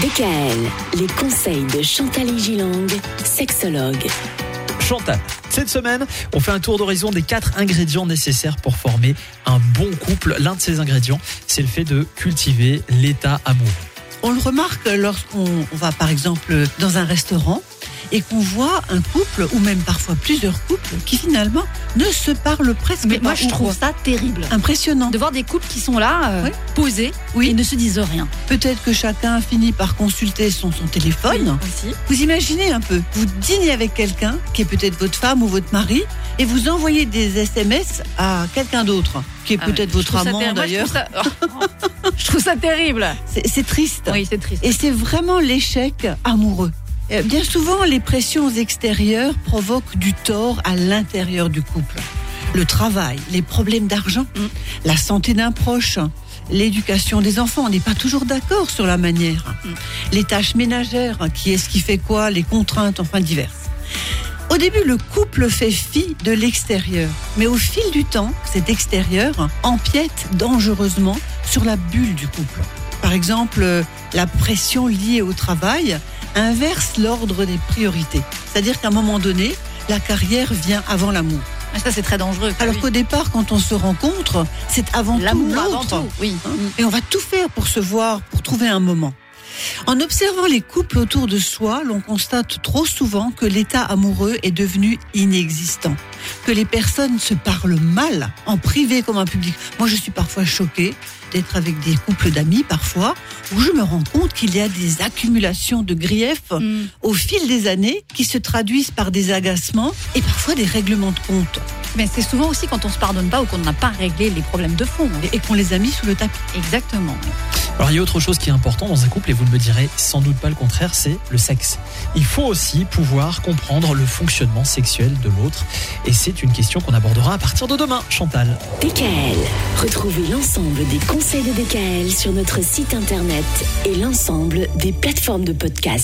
DKL, les conseils de Chantal Gilang, sexologue. Chantal, cette semaine, on fait un tour d'horizon des quatre ingrédients nécessaires pour former un bon couple. L'un de ces ingrédients, c'est le fait de cultiver l'état amoureux. On le remarque lorsqu'on va par exemple dans un restaurant et qu'on voit un couple ou même parfois plusieurs couples qui finalement ne se parlent presque Mais pas. moi, je ou trouve ça terrible. impressionnant. De voir des couples qui sont là, euh, Oui. posés, Oui. et ne se disent rien. Peut-être que chacun finit par consulter son, son téléphone. Aussi. Vous imaginez un peu, vous dînez avec quelqu'un qui est peut-être votre femme ou votre mari et vous envoyez des SMS à quelqu'un d'autre qui est Ah peut-être votre amant d'ailleurs. Je trouve ça, Oh. je trouve ça terrible. C'est triste. Oui, c'est triste. Et c'est vraiment l'échec amoureux. Euh, Bien souvent, les pressions extérieures provoquent du tort à l'intérieur du couple. Le travail, les problèmes d'argent, Mm. la santé d'un proche, l'éducation des enfants. On n'est pas toujours d'accord sur la manière. Mm. Les tâches ménagères, qui est-ce qui fait quoi, les contraintes, enfin diverses. Au début, le couple fait fi de l'extérieur. Mais au fil du temps, cet extérieur empiète dangereusement sur la bulle du couple. Par exemple, euh, la pression liée au travail inverse l'ordre des priorités. C'est-à-dire qu'à un moment donné, la carrière vient avant l'amour. Ah, Ça, c'est très dangereux. Alors Oui. qu'au départ, quand on se rencontre, c'est avant tout l'autre. Oui. Et on va tout faire pour se voir, pour trouver un moment. En observant les couples autour de soi, l'on constate trop souvent que l'état amoureux est devenu inexistant, que les personnes se parlent mal, en privé comme en public. Moi, je suis parfois choquée d'être avec des couples d'amis, parfois, où je me rends compte qu'il y a des accumulations de griefs Mm. au fil des années qui se traduisent par des agacements et parfois des règlements de compte Mais c'est souvent aussi quand on se pardonne pas ou qu'on n'a pas réglé les problèmes de fond. et qu'on les a mis sous le tapis. Exactement. Alors il y a autre chose qui est important dans un couple, et vous ne me direz sans doute pas le contraire, c'est le sexe. Il faut aussi pouvoir comprendre le fonctionnement sexuel de l'autre, et c'est une question qu'on abordera à partir de demain, Chantal. DKL, retrouvez l'ensemble des conseils de DKL sur notre site internet et l'ensemble des plateformes de podcast.